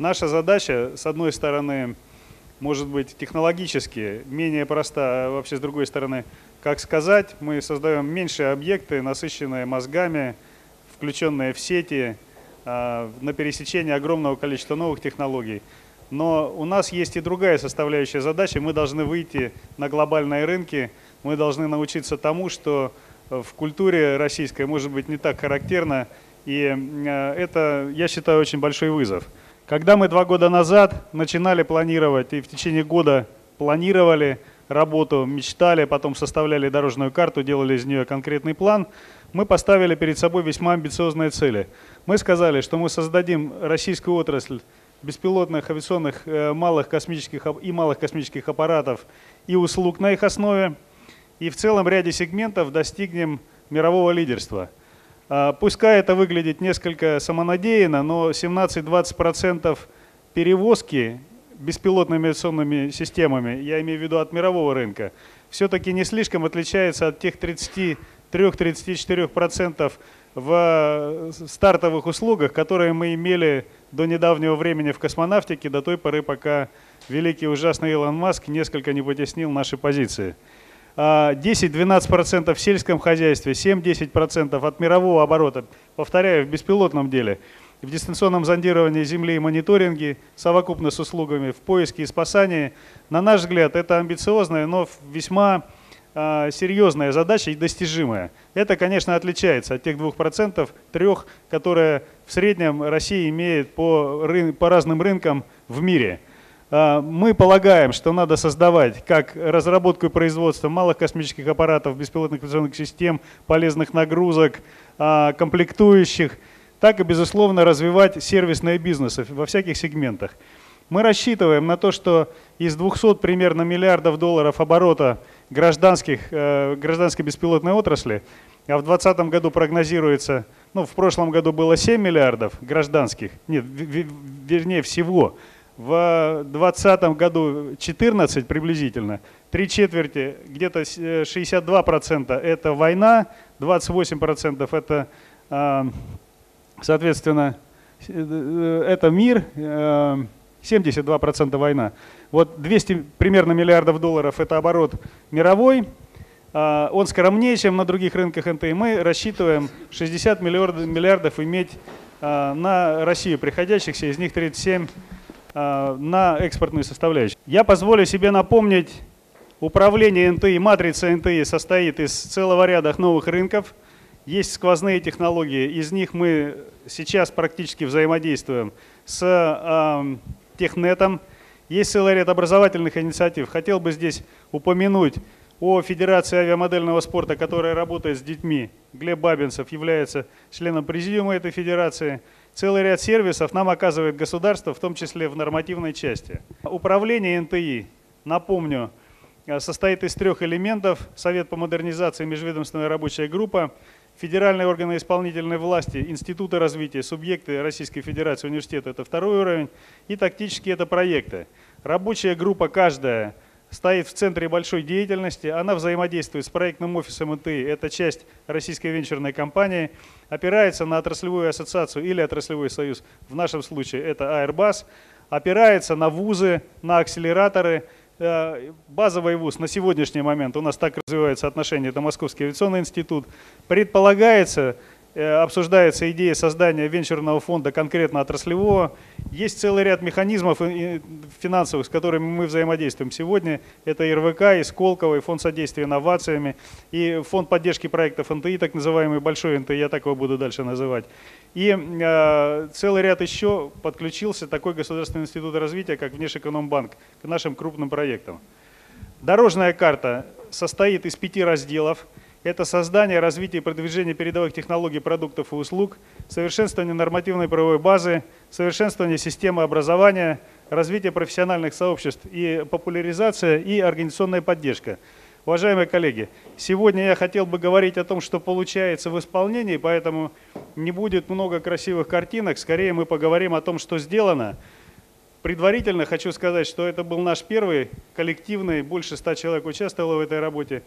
Наша задача, с одной стороны, может быть технологически менее проста, а вообще с другой стороны, как сказать, мы создаем меньшие объекты, насыщенные мозгами, включенные в сети, а, на пересечении огромного количества новых технологий. Но у нас есть и другая составляющая задача. Мы должны выйти на глобальные рынки, мы должны научиться тому, что в культуре российской может быть не так характерно. И э, это, я считаю, очень большой вызов. Когда мы два года назад начинали планировать и в течение года планировали работу, мечтали, потом составляли дорожную карту, делали из нее конкретный план, мы поставили перед собой весьма амбициозные цели. Мы сказали, что мы создадим российскую отрасль беспилотных авиационных э, малых космических и малых космических аппаратов и услуг на их основе, и в целом ряде сегментов достигнем мирового лидерства. А, пускай это выглядит несколько самонадеянно, но 17-20% перевозки беспилотными авиационными системами, я имею в виду от мирового рынка, все-таки не слишком отличается от тех 33-34% в стартовых услугах, которые мы имели до недавнего времени в космонавтике, до той поры, пока великий ужасный Илон Маск несколько не потеснил наши позиции. 10-12% а, в сельском хозяйстве, 7-10% от мирового оборота, повторяю, в беспилотном деле – в дистанционном зондировании Земли и мониторинге, совокупно с услугами в поиске и спасании. На наш взгляд, это амбициозная, но весьма э, серьезная задача и достижимая. Это, конечно, отличается от тех двух процентов, трех, которые в среднем Россия имеет по, по разным рынкам в мире. Э, мы полагаем, что надо создавать как разработку и производство малых космических аппаратов, беспилотных авиационных систем, полезных нагрузок, э, комплектующих – так и, безусловно, развивать сервисные бизнесы во всяких сегментах. Мы рассчитываем на то, что из 200 примерно миллиардов долларов оборота гражданских, э, гражданской беспилотной отрасли, а в 2020 году прогнозируется, ну, в прошлом году было 7 миллиардов гражданских, нет, вернее всего, в 2020 году 14 приблизительно, три четверти, где-то 62% это война, 28% это э, Соответственно, э, это мир, 72% э, война. Вот 200 примерно миллиардов долларов – это оборот мировой, а, он скромнее, чем на других рынках НТИ. Мы рассчитываем 60 миллиардов, иметь а, на Россию приходящихся, из них 37 а, на экспортную составляющую. Я позволю себе напомнить, управление НТИ, матрица НТИ состоит из целого ряда новых рынков – есть сквозные технологии, из них мы сейчас практически взаимодействуем с э, Технетом. Есть целый ряд образовательных инициатив. Хотел бы здесь упомянуть о Федерации авиамодельного спорта, которая работает с детьми. Глеб Бабинцев является членом президиума этой федерации. Целый ряд сервисов нам оказывает государство, в том числе в нормативной части. Управление НТИ, напомню, состоит из трех элементов. Совет по модернизации, межведомственная рабочая группа – федеральные органы исполнительной власти, институты развития, субъекты Российской Федерации, университета – это второй уровень, и тактические – это проекты. Рабочая группа каждая стоит в центре большой деятельности, она взаимодействует с проектным офисом НТИ, это часть российской венчурной компании, опирается на отраслевую ассоциацию или отраслевой союз, в нашем случае это Airbus, опирается на вузы, на акселераторы – Э, базовый вуз на сегодняшний момент, у нас так развивается отношение, это Московский авиационный институт, предполагается, обсуждается идея создания венчурного фонда конкретно отраслевого. Есть целый ряд механизмов финансовых, с которыми мы взаимодействуем сегодня. Это РВК, и Сколково, и Фонд содействия инновациями, и Фонд поддержки проектов НТИ, так называемый Большой НТИ, я так его буду дальше называть. И э, целый ряд еще подключился такой государственный институт развития, как Внешэкономбанк, к нашим крупным проектам. Дорожная карта состоит из пяти разделов. Это создание, развитие и продвижение передовых технологий, продуктов и услуг, совершенствование нормативной правовой базы, совершенствование системы образования, развитие профессиональных сообществ и популяризация и организационная поддержка – Уважаемые коллеги, сегодня я хотел бы говорить о том, что получается в исполнении, поэтому не будет много красивых картинок, скорее мы поговорим о том, что сделано. Предварительно хочу сказать, что это был наш первый коллективный, больше ста человек участвовало в этой работе.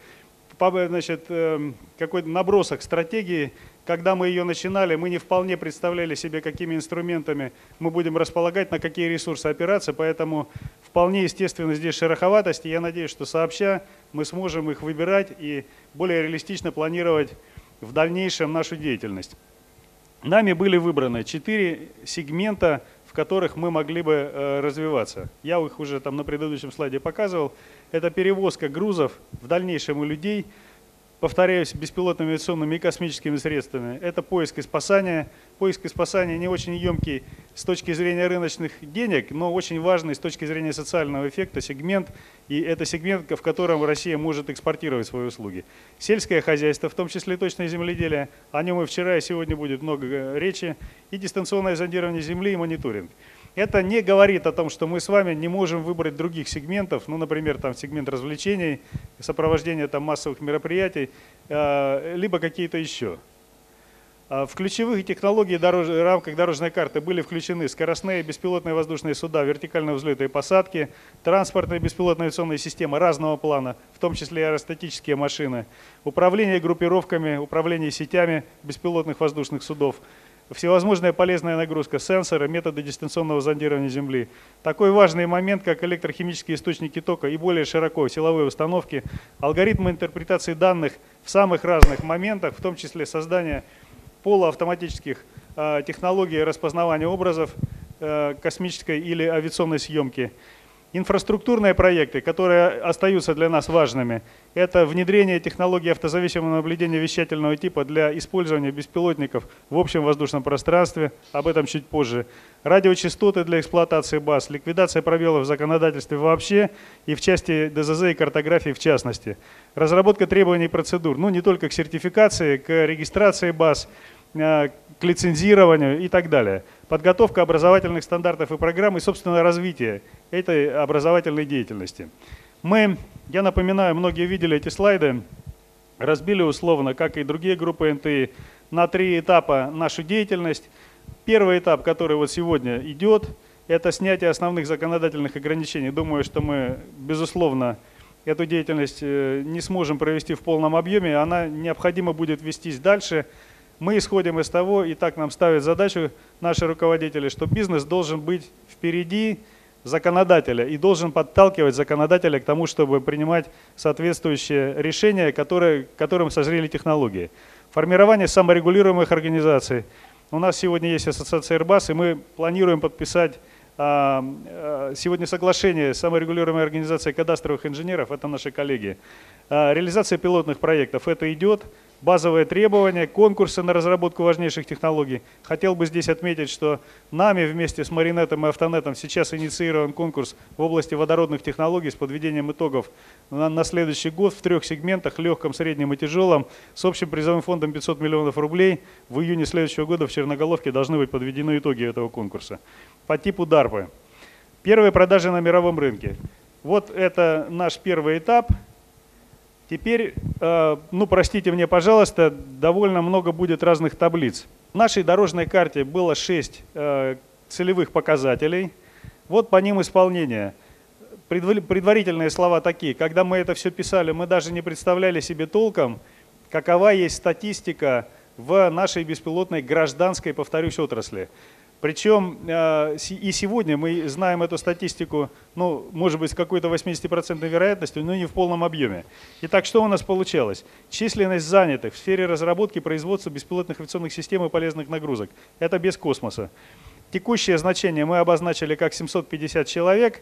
Значит, эм, какой-то набросок стратегии когда мы ее начинали, мы не вполне представляли себе, какими инструментами мы будем располагать, на какие ресурсы опираться, поэтому вполне естественно здесь шероховатость, и я надеюсь, что сообща мы сможем их выбирать и более реалистично планировать в дальнейшем нашу деятельность. Нами были выбраны четыре сегмента, в которых мы могли бы э, развиваться. Я их уже там на предыдущем слайде показывал. Это перевозка грузов в дальнейшем у людей – повторяюсь, беспилотными авиационными и космическими средствами. Это поиск и спасание. Поиск и спасание не очень емкий с точки зрения рыночных денег, но очень важный с точки зрения социального эффекта сегмент. И это сегмент, в котором Россия может экспортировать свои услуги. Сельское хозяйство, в том числе точное земледелие, о нем и вчера, и сегодня будет много речи. И дистанционное зондирование земли и мониторинг. Это не говорит о том, что мы с вами не можем выбрать других сегментов, ну, например, там сегмент развлечений, сопровождения там массовых мероприятий, э, либо какие-то еще. А в ключевых технологий дорож... рамках дорожной карты были включены скоростные беспилотные воздушные суда, вертикального взлета и посадки, транспортные беспилотные авиационные системы разного плана, в том числе аэростатические машины, управление группировками, управление сетями беспилотных воздушных судов – всевозможная полезная нагрузка, сенсоры, методы дистанционного зондирования Земли. Такой важный момент, как электрохимические источники тока и более широко силовые установки, алгоритмы интерпретации данных в самых разных моментах, в том числе создание полуавтоматических э, технологий распознавания образов э, космической или авиационной съемки – Инфраструктурные проекты, которые остаются для нас важными, это внедрение технологии автозависимого наблюдения вещательного типа для использования беспилотников в общем воздушном пространстве, об этом чуть позже, радиочастоты для эксплуатации баз, ликвидация пробелов в законодательстве вообще и в части ДЗЗ и картографии в частности, разработка требований и процедур, ну не только к сертификации, к регистрации баз, к лицензированию и так далее. Подготовка образовательных стандартов и программ и, собственно, развитие этой образовательной деятельности. Мы, я напоминаю, многие видели эти слайды, разбили условно, как и другие группы НТИ, на три этапа нашу деятельность. Первый этап, который вот сегодня идет, это снятие основных законодательных ограничений. Думаю, что мы, безусловно, эту деятельность э, не сможем провести в полном объеме, она необходимо будет вестись дальше – мы исходим из того, и так нам ставят задачу наши руководители, что бизнес должен быть впереди законодателя и должен подталкивать законодателя к тому, чтобы принимать соответствующие решения, которые, которым созрели технологии. Формирование саморегулируемых организаций. У нас сегодня есть ассоциация Airbus, и мы планируем подписать а, а, сегодня соглашение с саморегулируемой организацией кадастровых инженеров, это наши коллеги. А, реализация пилотных проектов, это идет базовые требования, конкурсы на разработку важнейших технологий. Хотел бы здесь отметить, что нами вместе с Маринетом и Автонетом сейчас инициирован конкурс в области водородных технологий с подведением итогов на, на следующий год в трех сегментах, легком, среднем и тяжелом, с общим призовым фондом 500 миллионов рублей. В июне следующего года в Черноголовке должны быть подведены итоги этого конкурса. По типу DARPA. Первые продажи на мировом рынке. Вот это наш первый этап – Теперь, э, ну простите мне, пожалуйста, довольно много будет разных таблиц. В нашей дорожной карте было 6 э, целевых показателей. Вот по ним исполнение. Предварительные слова такие. Когда мы это все писали, мы даже не представляли себе толком, какова есть статистика в нашей беспилотной гражданской, повторюсь, отрасли. Причем э, и сегодня мы знаем эту статистику, ну, может быть, с какой-то 80% вероятностью, но не в полном объеме. Итак, что у нас получалось? Численность занятых в сфере разработки и производства беспилотных авиационных систем и полезных нагрузок. Это без космоса. Текущее значение мы обозначили как 750 человек.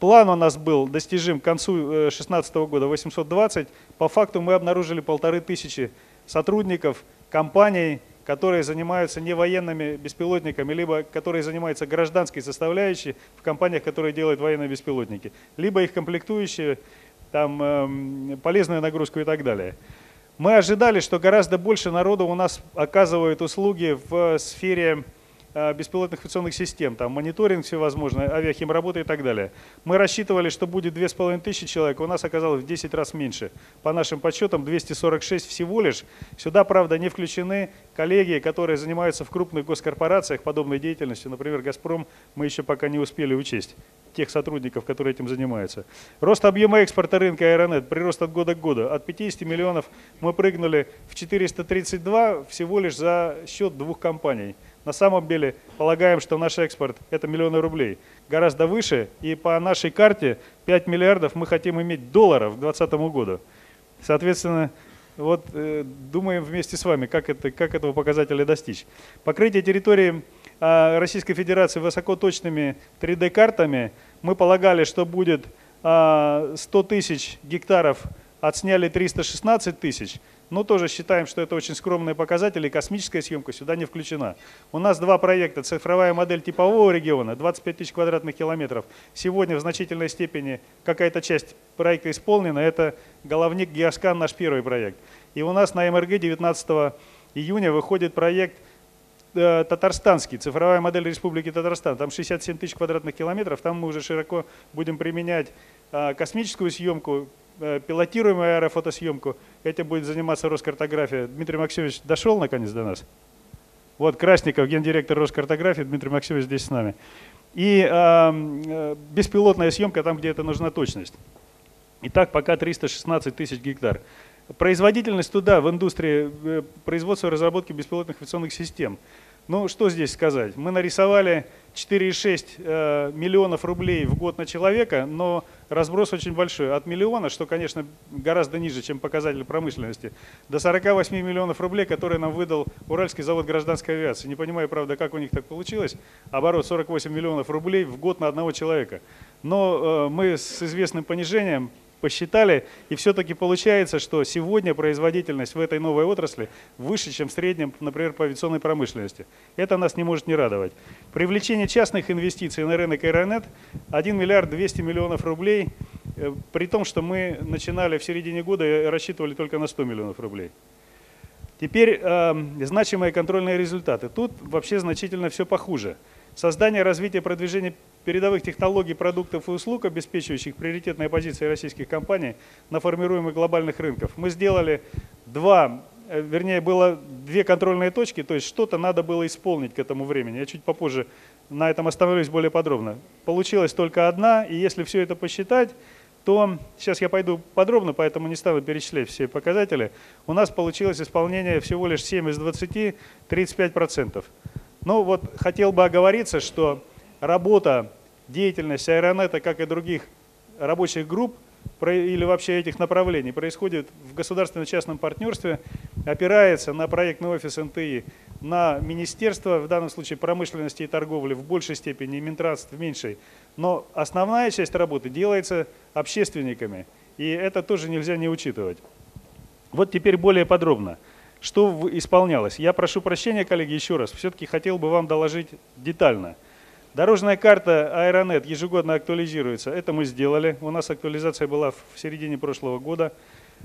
План у нас был достижим к концу 2016 э, года 820. По факту мы обнаружили полторы тысячи сотрудников, компаний, которые занимаются не военными беспилотниками, либо которые занимаются гражданской составляющей в компаниях, которые делают военные беспилотники, либо их комплектующие, там, э, полезную нагрузку и так далее. Мы ожидали, что гораздо больше народу у нас оказывают услуги в сфере беспилотных авиационных систем, там мониторинг всевозможный, авиахимработа и так далее. Мы рассчитывали, что будет 2500 человек, у нас оказалось в 10 раз меньше. По нашим подсчетам 246 всего лишь. Сюда, правда, не включены коллеги, которые занимаются в крупных госкорпорациях подобной деятельностью. Например, «Газпром» мы еще пока не успели учесть тех сотрудников, которые этим занимаются. Рост объема экспорта рынка Аэронет, прирост от года к году. От 50 миллионов мы прыгнули в 432 всего лишь за счет двух компаний. На самом деле полагаем, что наш экспорт – это миллионы рублей. Гораздо выше, и по нашей карте 5 миллиардов мы хотим иметь долларов к 2020 году. Соответственно, вот э, думаем вместе с вами, как, это, как этого показателя достичь. Покрытие территории э, Российской Федерации высокоточными 3D-картами мы полагали, что будет э, а, 100 тысяч гектаров, отсняли 316 тысяч, но тоже считаем, что это очень скромные показатели, космическая съемка сюда не включена. У нас два проекта. Цифровая модель типового региона, 25 тысяч квадратных километров. Сегодня в значительной степени какая-то часть проекта исполнена. Это головник Геоскан, наш первый проект. И у нас на МРГ 19 июня выходит проект э, татарстанский, цифровая модель Республики Татарстан. Там 67 тысяч квадратных километров. Там мы уже широко будем применять э, космическую съемку, пилотируемую аэрофотосъемку. Этим будет заниматься Роскартография. Дмитрий Максимович дошел наконец до нас? Вот Красников, гендиректор Роскартографии, Дмитрий Максимович здесь с нами. И э, беспилотная съемка там, где это нужна точность. Итак, пока 316 тысяч гектар. Производительность туда, в индустрии э, производства и разработки беспилотных авиационных систем. Ну, что здесь сказать? Мы нарисовали 4,6 э, миллионов рублей в год на человека, но разброс очень большой. От миллиона, что, конечно, гораздо ниже, чем показатель промышленности, до 48 миллионов рублей, которые нам выдал Уральский завод гражданской авиации. Не понимаю, правда, как у них так получилось. Оборот 48 миллионов рублей в год на одного человека. Но э, мы с известным понижением посчитали, и все-таки получается, что сегодня производительность в этой новой отрасли выше, чем в среднем, например, по авиационной промышленности. Это нас не может не радовать. Привлечение частных инвестиций на рынок Аэронет 1 миллиард 200 миллионов рублей, э, при том, что мы начинали в середине года и рассчитывали только на 100 миллионов рублей. Теперь э, значимые контрольные результаты. Тут вообще значительно все похуже. Создание, развитие, продвижение передовых технологий, продуктов и услуг, обеспечивающих приоритетные позиции российских компаний на формируемых глобальных рынках. Мы сделали два, э, вернее, было две контрольные точки, то есть что-то надо было исполнить к этому времени. Я чуть попозже на этом остановлюсь более подробно. Получилась только одна, и если все это посчитать, то сейчас я пойду подробно, поэтому не стану перечислять все показатели. У нас получилось исполнение всего лишь 7 из 20, 35%. Ну вот хотел бы оговориться, что работа деятельность Аэронета, как и других рабочих групп или вообще этих направлений, происходит в государственно-частном партнерстве, опирается на проектный офис НТИ, на министерство, в данном случае промышленности и торговли в большей степени, и Минтранс в меньшей. Но основная часть работы делается общественниками, и это тоже нельзя не учитывать. Вот теперь более подробно. Что исполнялось? Я прошу прощения, коллеги, еще раз. Все-таки хотел бы вам доложить детально – Дорожная карта Аэронет ежегодно актуализируется. Это мы сделали. У нас актуализация была в середине прошлого года.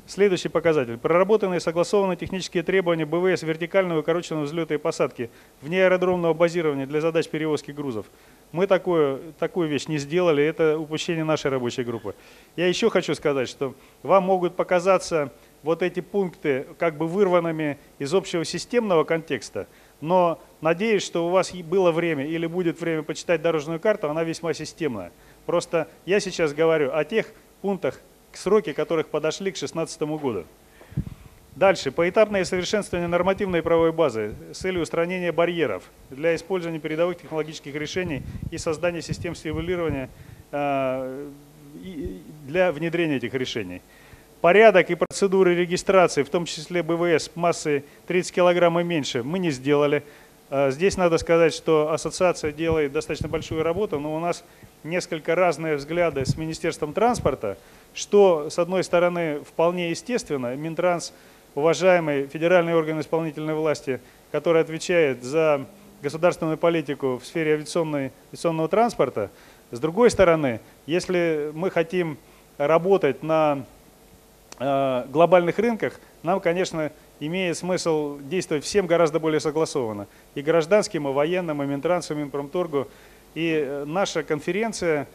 Следующий показатель. Проработанные и согласованные технические требования БВС вертикального укороченного взлета и посадки вне аэродромного базирования для задач перевозки грузов. Мы такую, такую вещь не сделали, это упущение нашей рабочей группы. Я еще хочу сказать, что вам могут показаться вот эти пункты как бы вырванными из общего системного контекста – но надеюсь, что у вас было время или будет время почитать дорожную карту, она весьма системная. Просто я сейчас говорю о тех пунктах, сроки которых подошли к 2016 году. Дальше. Поэтапное совершенствование нормативной правовой базы с целью устранения барьеров для использования передовых технологических решений и создания систем стимулирования э, для внедрения этих решений. Порядок и процедуры регистрации, в том числе БВС массой 30 килограмм и меньше, мы не сделали. А, здесь надо сказать, что ассоциация делает достаточно большую работу, но у нас несколько разные взгляды с Министерством транспорта, что, с одной стороны, вполне естественно. Минтранс, уважаемый федеральный орган исполнительной власти, который отвечает за государственную политику в сфере авиационного транспорта. С другой стороны, если мы хотим работать на глобальных рынках, нам, конечно, имеет смысл действовать всем гораздо более согласованно. И гражданским, и военным, и Минтрансу, и Минпромторгу. И наша конференция,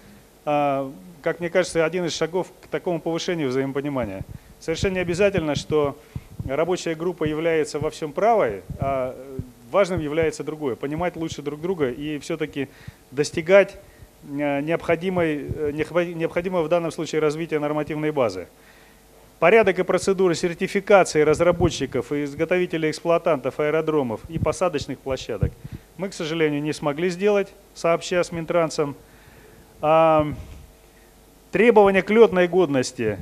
как мне кажется, один из шагов к такому повышению взаимопонимания. Совершенно не обязательно, что рабочая группа является во всем правой, а важным является другое. Понимать лучше друг друга и все-таки достигать э, необходимой, э, необходимого в данном случае развития нормативной базы. Порядок и процедуры сертификации разработчиков и изготовителей эксплуатантов аэродромов и посадочных площадок мы, к сожалению, не смогли сделать, сообща с Минтрансом. А, требования к летной годности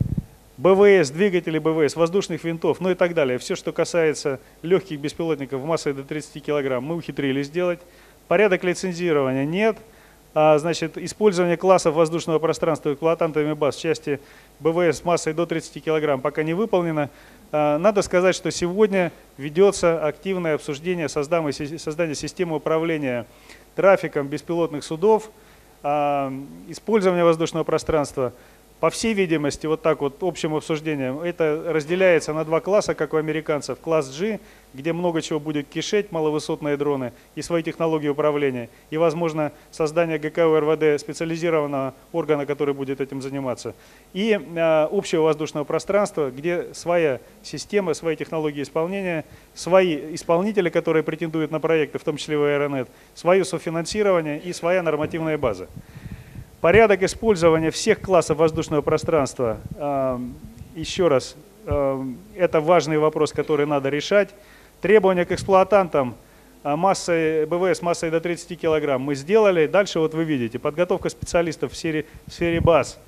БВС, двигателей БВС, воздушных винтов, ну и так далее. Все, что касается легких беспилотников массой до 30 килограмм, мы ухитрились сделать. Порядок лицензирования нет. А, значит, использование классов воздушного пространства эксплуатантами баз в части БВС массой до 30 килограмм пока не выполнено. А, надо сказать, что сегодня ведется активное обсуждение создания системы управления трафиком беспилотных судов, а, использования воздушного пространства – по всей видимости, вот так вот общим обсуждением, это разделяется на два класса, как у американцев. Класс G, где много чего будет кишеть, маловысотные дроны и свои технологии управления. И, возможно, создание ГКУ РВД специализированного органа, который будет этим заниматься. И э, общего воздушного пространства, где своя система, свои технологии исполнения, свои исполнители, которые претендуют на проекты, в том числе в Аэронет, свое софинансирование и своя нормативная база. Порядок использования всех классов воздушного пространства, еще раз, это важный вопрос, который надо решать. Требования к эксплуатантам а, массой, БВС массой до 30 килограмм мы сделали. Дальше вот вы видите, подготовка специалистов в сфере, в сфере баз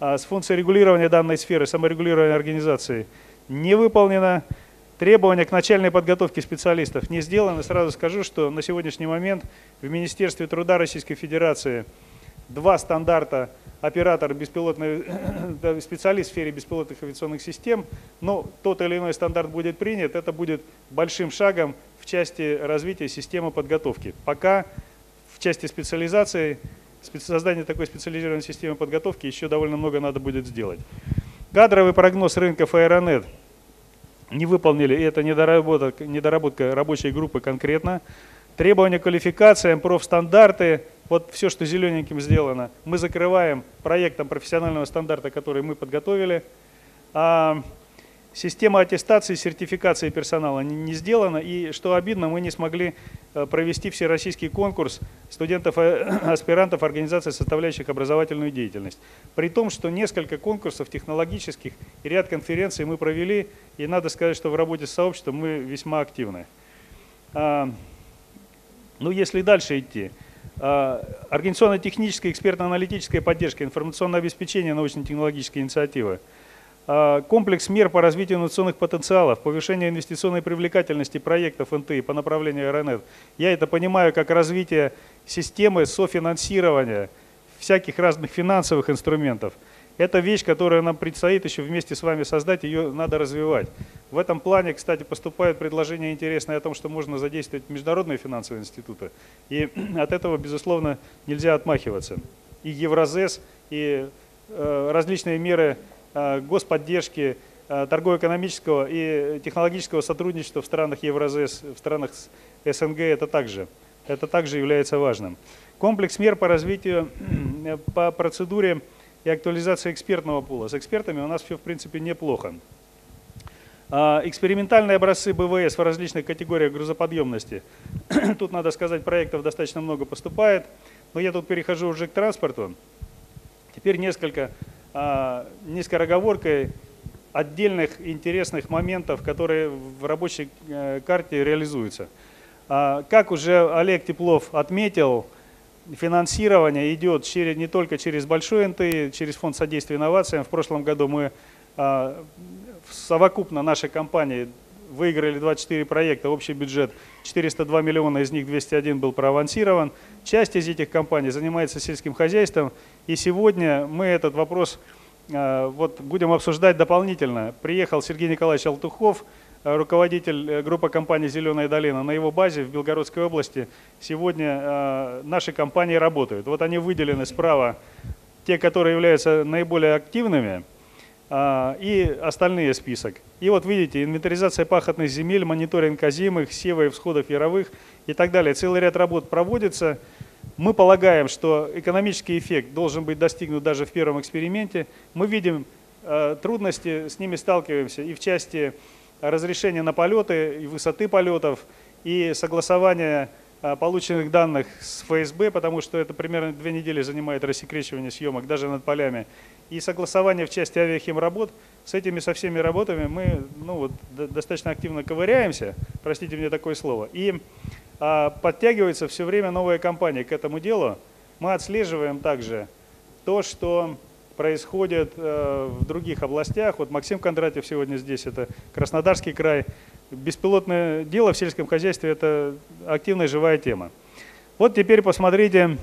а, с функцией регулирования данной сферы, саморегулирования организации не выполнено. Требования к начальной подготовке специалистов не сделаны. Сразу скажу, что на сегодняшний момент в Министерстве труда Российской Федерации – два стандарта оператор, беспилотный, специалист в сфере беспилотных авиационных систем, но тот или иной стандарт будет принят, это будет большим шагом в части развития системы подготовки. Пока в части специализации, создания такой специализированной системы подготовки еще довольно много надо будет сделать. Кадровый прогноз рынков Аэронет не выполнили, и это недоработка, недоработка рабочей группы конкретно. Требования к квалификациям, профстандарты, вот все, что зелененьким сделано, мы закрываем проектом профессионального стандарта, который мы подготовили. А система аттестации, сертификации персонала не сделана. И что обидно, мы не смогли э, провести всероссийский конкурс студентов-аспирантов организаций, составляющих образовательную деятельность. При том, что несколько конкурсов технологических и ряд конференций мы провели, и надо сказать, что в работе с сообществом мы весьма активны. Ну, если дальше идти. А, организационно-техническая, экспертно-аналитическая поддержка, информационное обеспечение научно-технологической инициативы. А, комплекс мер по развитию инновационных потенциалов, повышение инвестиционной привлекательности проектов НТИ по направлению РНЭТ. Я это понимаю как развитие системы софинансирования всяких разных финансовых инструментов – это вещь, которая нам предстоит еще вместе с вами создать, ее надо развивать. В этом плане, кстати, поступают предложения интересные о том, что можно задействовать международные финансовые институты. И от этого, безусловно, нельзя отмахиваться. И Евразес, и э, различные меры э, господдержки, э, торгово-экономического и технологического сотрудничества в странах Евразес, в странах СНГ это также, это также является важным. Комплекс мер по развитию, по процедуре и актуализация экспертного пула. С экспертами у нас все, в принципе, неплохо. А, экспериментальные образцы БВС в различных категориях грузоподъемности. Тут, надо сказать, проектов достаточно много поступает. Но я тут перехожу уже к транспорту. Теперь несколько, а, не скороговоркой, отдельных интересных моментов, которые в рабочей э, карте реализуются. А, как уже Олег Теплов отметил, финансирование идет через, не только через большой НТИ, через фонд содействия инновациям. В прошлом году мы совокупно нашей компании выиграли 24 проекта, общий бюджет 402 миллиона, из них 201 был проавансирован. Часть из этих компаний занимается сельским хозяйством, и сегодня мы этот вопрос а, вот, будем обсуждать дополнительно. Приехал Сергей Николаевич Алтухов, Э, руководитель э, группы компании «Зеленая долина». На его базе в Белгородской области сегодня э, наши компании работают. Вот они выделены справа, те, которые являются наиболее активными. А, и остальные список. И вот видите, инвентаризация пахотных земель, мониторинг озимых, сева и всходов яровых и так далее. Целый ряд работ проводится. Мы полагаем, что экономический эффект должен быть достигнут даже в первом эксперименте. Мы видим э, трудности, с ними сталкиваемся и в части разрешения на полеты, и высоты полетов, и согласования полученных данных с ФСБ, потому что это примерно две недели занимает рассекречивание съемок даже над полями и согласование в части авиахимработ. С этими со всеми работами мы ну, вот, достаточно активно ковыряемся, простите мне такое слово, и а, подтягивается все время новая компания к этому делу. Мы отслеживаем также то, что происходит э, в других областях. Вот Максим Кондратьев сегодня здесь, это Краснодарский край. Беспилотное дело в сельском хозяйстве – это активная живая тема. Вот теперь посмотрите,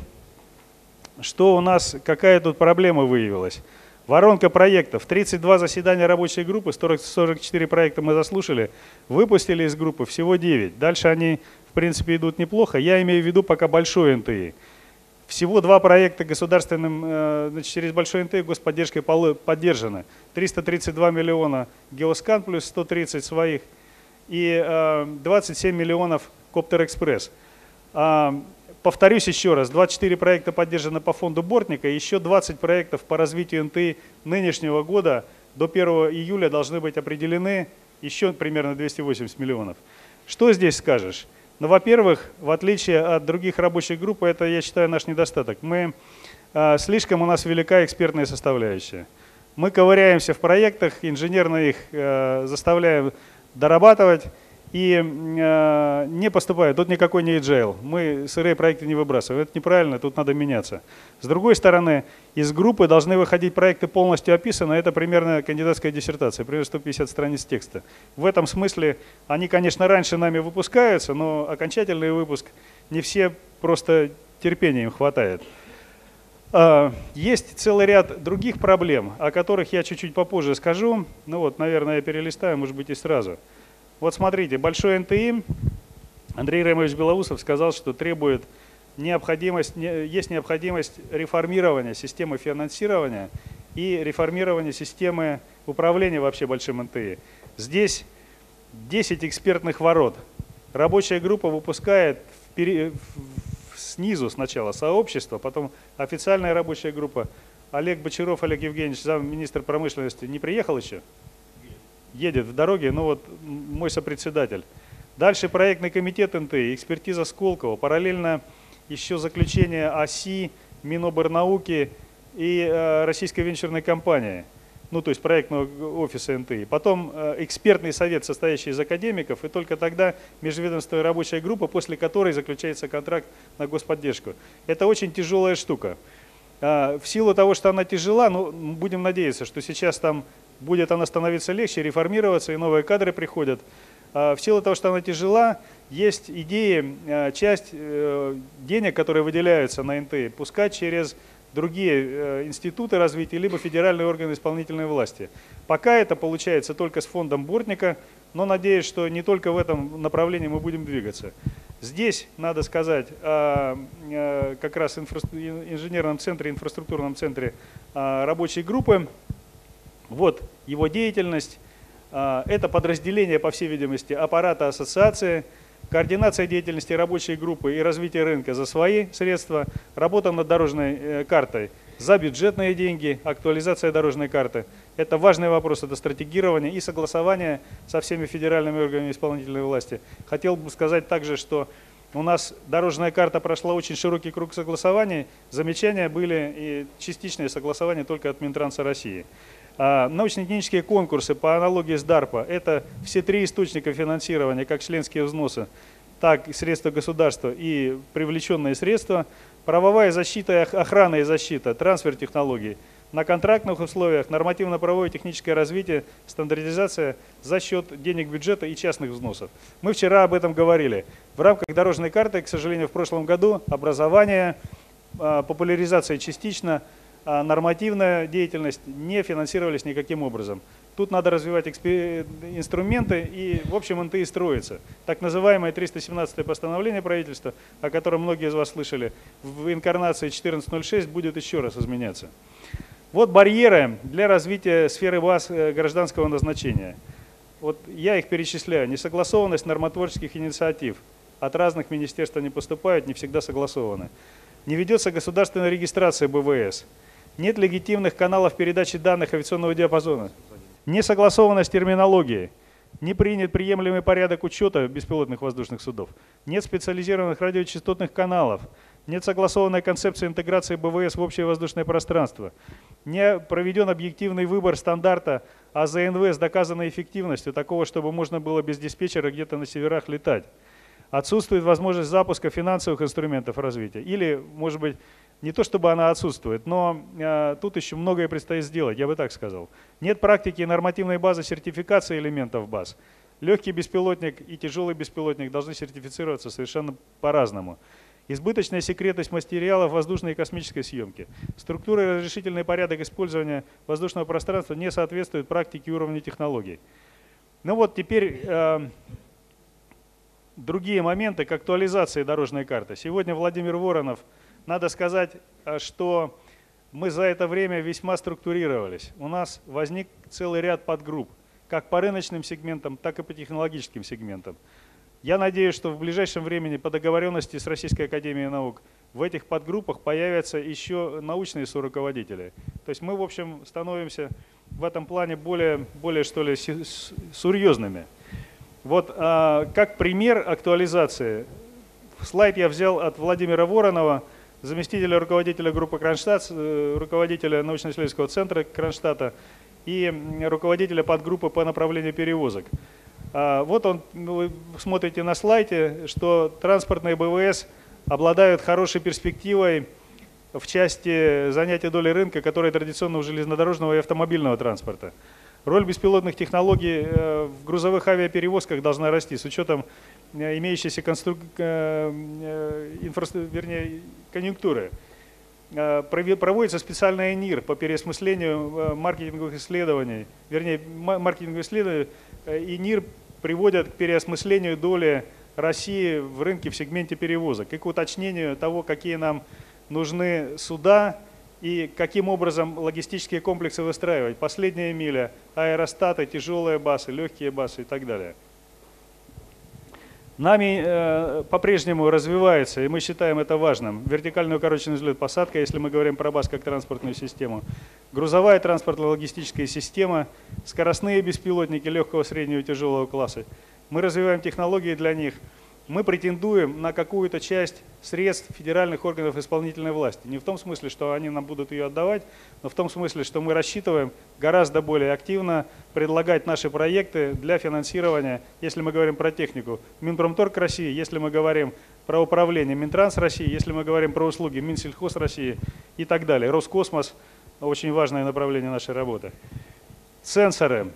что у нас, какая тут проблема выявилась. Воронка проектов. 32 заседания рабочей группы, 44 проекта мы заслушали. Выпустили из группы всего 9. Дальше они, в принципе, идут неплохо. Я имею в виду пока большой НТИ. Всего два проекта государственным, э, значит, через большой НТИ господдержкой поддержаны. 332 миллиона Геоскан плюс 130 своих и 27 э, миллионов Коптер Экспресс. А, Повторюсь еще раз, 24 проекта поддержаны по фонду Бортника, еще 20 проектов по развитию НТИ нынешнего года до 1 июля должны быть определены еще примерно 280 миллионов. Что здесь скажешь? Ну, во-первых, в отличие от других рабочих групп, это, я считаю, наш недостаток. Мы, э, слишком у нас велика экспертная составляющая. Мы ковыряемся в проектах, инженерно их э, заставляем дорабатывать, и э, не поступает. Тут никакой не agile. Мы сырые проекты не выбрасываем. Это неправильно, тут надо меняться. С другой стороны, из группы должны выходить проекты полностью описаны. Это примерно кандидатская диссертация, примерно 150 страниц текста. В этом смысле они, конечно, раньше нами выпускаются, но окончательный выпуск не все просто терпения им хватает. А, есть целый ряд других проблем, о которых я чуть-чуть попозже скажу. Ну вот, наверное, я перелистаю, может быть, и сразу. Вот смотрите, большой НТИ, Андрей Ремович Белоусов сказал, что требует необходимость, есть необходимость реформирования системы финансирования и реформирования системы управления вообще большим НТИ. Здесь 10 экспертных ворот. Рабочая группа выпускает снизу сначала сообщество, потом официальная рабочая группа. Олег Бочаров, Олег Евгеньевич, замминистра промышленности, не приехал еще? едет в дороге, ну вот мой сопредседатель. Дальше проектный комитет НТ, экспертиза Сколково, параллельно еще заключение ОСИ, Миноборнауки и э, Российской венчурной компании, ну то есть проектного офиса НТИ. Потом э, экспертный совет, состоящий из академиков, и только тогда межведомственная рабочая группа, после которой заключается контракт на господдержку. Это очень тяжелая штука. Э, в силу того, что она тяжела, ну, будем надеяться, что сейчас там будет она становиться легче, реформироваться, и новые кадры приходят. А, в силу того, что она тяжела, есть идеи, а, часть э, денег, которые выделяются на НТ, пускать через другие э, институты развития, либо федеральные органы исполнительной власти. Пока это получается только с фондом Бортника, но надеюсь, что не только в этом направлении мы будем двигаться. Здесь надо сказать э, как раз инженерном центре, инфраструктурном центре рабочей группы, вот его деятельность. Это подразделение, по всей видимости, аппарата ассоциации, координация деятельности рабочей группы и развитие рынка за свои средства, работа над дорожной э, картой за бюджетные деньги, актуализация дорожной карты. Это важный вопрос, это стратегирование и согласование со всеми федеральными органами исполнительной власти. Хотел бы сказать также, что у нас дорожная карта прошла очень широкий круг согласований. Замечания были и частичные согласования только от Минтранса России. А, научно-технические конкурсы по аналогии с DARPA – это все три источника финансирования, как членские взносы, так и средства государства и привлеченные средства, правовая защита, охрана и защита, трансфер технологий, на контрактных условиях, нормативно-правовое техническое развитие, стандартизация за счет денег бюджета и частных взносов. Мы вчера об этом говорили. В рамках дорожной карты, к сожалению, в прошлом году образование, а, популяризация частично – а нормативная деятельность не финансировались никаким образом. Тут надо развивать инструменты и, в общем, НТИ строится. Так называемое 317 постановление правительства, о котором многие из вас слышали, в инкарнации 14.06 будет еще раз изменяться. Вот барьеры для развития сферы ВАЗ э, гражданского назначения. Вот я их перечисляю. Несогласованность нормотворческих инициатив. От разных министерств они поступают, не всегда согласованы. Не ведется государственная регистрация БВС. Нет легитимных каналов передачи данных авиационного диапазона. Несогласованность терминологии. Не принят приемлемый порядок учета беспилотных воздушных судов. Нет специализированных радиочастотных каналов. Нет согласованной концепции интеграции БВС в общее воздушное пространство. Не проведен объективный выбор стандарта АЗНВ с доказанной эффективностью, такого, чтобы можно было без диспетчера где-то на северах летать. Отсутствует возможность запуска финансовых инструментов развития. Или, может быть, не то чтобы она отсутствует, но э, тут еще многое предстоит сделать, я бы так сказал. Нет практики нормативной базы сертификации элементов баз. Легкий беспилотник и тяжелый беспилотник должны сертифицироваться совершенно по-разному. Избыточная секретность материалов воздушной и космической съемки. Структура и разрешительный порядок использования воздушного пространства не соответствуют практике уровня технологий. Ну вот теперь э, другие моменты к актуализации дорожной карты. Сегодня Владимир Воронов, надо сказать, э, что мы за это время весьма структурировались. У нас возник целый ряд подгрупп, как по рыночным сегментам, так и по технологическим сегментам. Я надеюсь, что в ближайшем времени по договоренности с Российской Академией Наук в этих подгруппах появятся еще научные соруководители. То есть мы, в общем, становимся в этом плане более, более что ли, серьезными. Вот а, как пример актуализации. Слайд я взял от Владимира Воронова, заместителя руководителя группы Кронштадт, э, руководителя научно-исследовательского центра Кронштадта и руководителя подгруппы по направлению перевозок. А, вот он, ну, вы смотрите на слайде, что транспортные БВС обладают хорошей перспективой в части занятия доли рынка, которая традиционно у железнодорожного и автомобильного транспорта. Роль беспилотных технологий э, в грузовых авиаперевозках должна расти с учетом имеющейся конструк... Э, инфра... вернее, конъюнктуры. Проводится специальный НИР по переосмыслению маркетинговых исследований, вернее, маркетинговых исследований, и НИР приводят к переосмыслению доли России в рынке в сегменте перевозок и к уточнению того, какие нам нужны суда, и каким образом логистические комплексы выстраивать. Последняя миля, аэростаты, тяжелые басы, легкие басы и так далее. Нами э, по-прежнему развивается, и мы считаем это важным, вертикальный укороченный взлет посадка, если мы говорим про БАС как транспортную систему, грузовая транспортно-логистическая система, скоростные беспилотники легкого, среднего и тяжелого класса. Мы развиваем технологии для них – мы претендуем на какую-то часть средств федеральных органов исполнительной власти. Не в том смысле, что они нам будут ее отдавать, но в том смысле, что мы рассчитываем гораздо более активно предлагать наши проекты для финансирования, если мы говорим про технику, Минпромторг России, если мы говорим про управление Минтранс России, если мы говорим про услуги Минсельхоз России и так далее. Роскосмос – очень важное направление нашей работы. Сенсоры.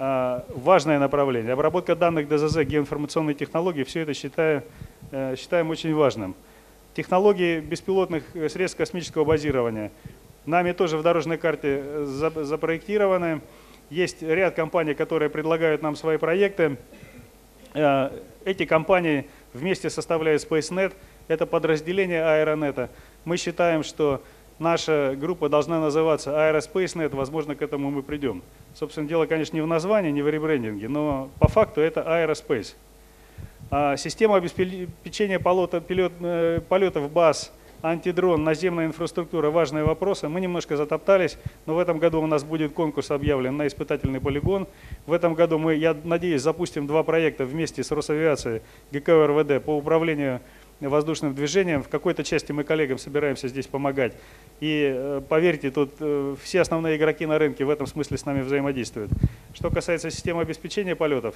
А, важное направление. Обработка данных ДЗЗ, геоинформационные технологии, все это считаю, э, считаем очень важным. Технологии беспилотных средств космического базирования. Нами тоже в дорожной карте э, запроектированы. Есть ряд компаний, которые предлагают нам свои проекты. Э, эти компании вместе составляют SpaceNet. Это подразделение Аэронета. Мы считаем, что наша группа должна называться AeroSpaceNet, возможно, к этому мы придем. Собственно, дело, конечно, не в названии, не в ребрендинге, но по факту это Aerospace. А система обеспечения полета, пилот, э, полетов баз, антидрон, наземная инфраструктура – важные вопросы. Мы немножко затоптались, но в этом году у нас будет конкурс объявлен на испытательный полигон. В этом году мы, я надеюсь, запустим два проекта вместе с Росавиацией, ГКО РВД по управлению воздушным движением. В какой-то части мы коллегам собираемся здесь помогать. И э, поверьте, тут э, все основные игроки на рынке в этом смысле с нами взаимодействуют. Что касается системы обеспечения полетов,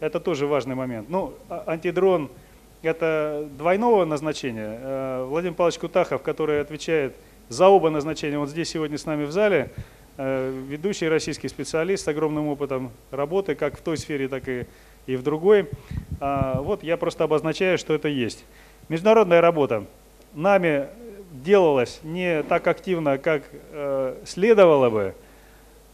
это тоже важный момент. Ну, а, антидрон – это двойного назначения. Э, Владимир Павлович Кутахов, который отвечает за оба назначения, он здесь сегодня с нами в зале, ведущий российский специалист с огромным опытом работы, как в той сфере, так и, и в другой. А, вот я просто обозначаю, что это есть. Международная работа нами делалась не так активно, как э, следовало бы.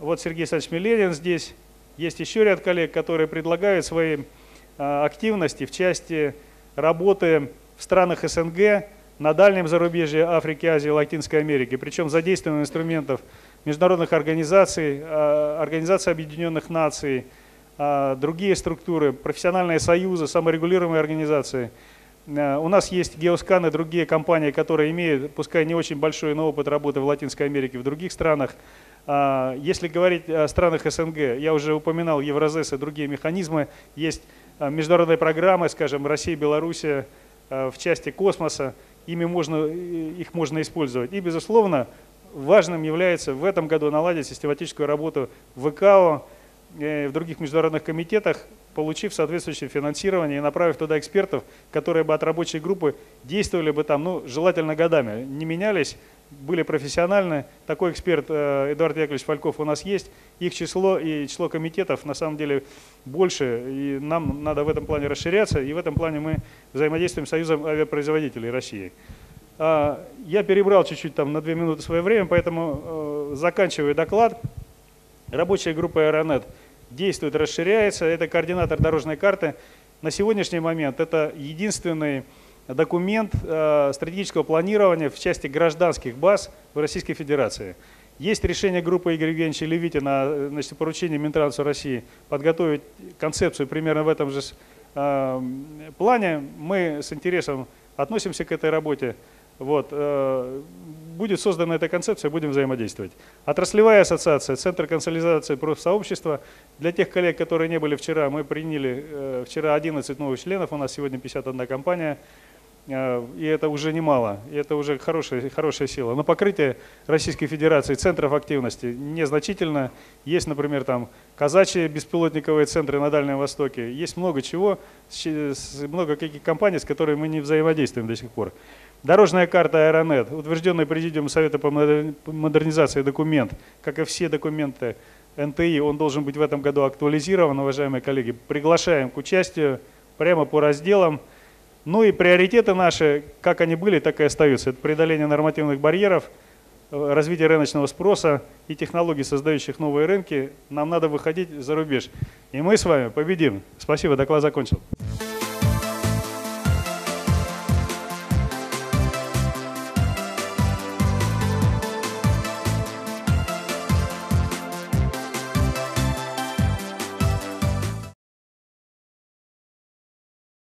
Вот Сергей Александрович Миленин здесь. Есть еще ряд коллег, которые предлагают свои э, активности в части работы в странах СНГ, на дальнем зарубежье Африки, Азии, Латинской Америки, причем задействованием инструментов международных организаций, а, Организации Объединенных Наций, а, другие структуры, профессиональные союзы, саморегулируемые организации. А, у нас есть геоскан и другие компании, которые имеют, пускай не очень большой, но опыт работы в Латинской Америке, в других странах. Если говорить о странах СНГ, я уже упоминал Евразес и другие механизмы. Есть международные программы, скажем, Россия, Белоруссия в части космоса. Ими можно, их можно использовать. И, безусловно, важным является в этом году наладить систематическую работу в э, в других международных комитетах, получив соответствующее финансирование и направив туда экспертов, которые бы от рабочей группы действовали бы там, ну, желательно годами, не менялись, были профессиональны. Такой эксперт э, Эдуард Яковлевич Фальков у нас есть. Их число и число комитетов на самом деле больше, и нам надо в этом плане расширяться, и в этом плане мы взаимодействуем с Союзом авиапроизводителей России. А, я перебрал чуть-чуть там на две минуты свое время, поэтому э, заканчиваю доклад. Рабочая группа Аэронет действует, расширяется. Это координатор дорожной карты. На сегодняшний момент это единственный документ э, стратегического планирования в части гражданских баз в Российской Федерации. Есть решение группы Игоря Евгеньевича Левитина, значит, поручение Минтрансу России подготовить концепцию примерно в этом же э, плане. Мы с интересом относимся к этой работе. Вот, э, будет создана эта концепция, будем взаимодействовать. Отраслевая ассоциация, Центр консолидации профсообщества. Для тех коллег, которые не были вчера, мы приняли э, вчера 11 новых членов, у нас сегодня 51 компания. Э, и это уже немало, и это уже хорошая, хорошая сила. Но покрытие Российской Федерации центров активности незначительно. Есть, например, там казачьи беспилотниковые центры на Дальнем Востоке. Есть много чего, много каких компаний, с которыми мы не взаимодействуем до сих пор. Дорожная карта Аэронет, утвержденный Президиумом Совета по модернизации документ, как и все документы НТИ, он должен быть в этом году актуализирован, уважаемые коллеги. Приглашаем к участию прямо по разделам. Ну и приоритеты наши, как они были, так и остаются. Это преодоление нормативных барьеров, развитие рыночного спроса и технологий, создающих новые рынки. Нам надо выходить за рубеж. И мы с вами победим. Спасибо, доклад закончил.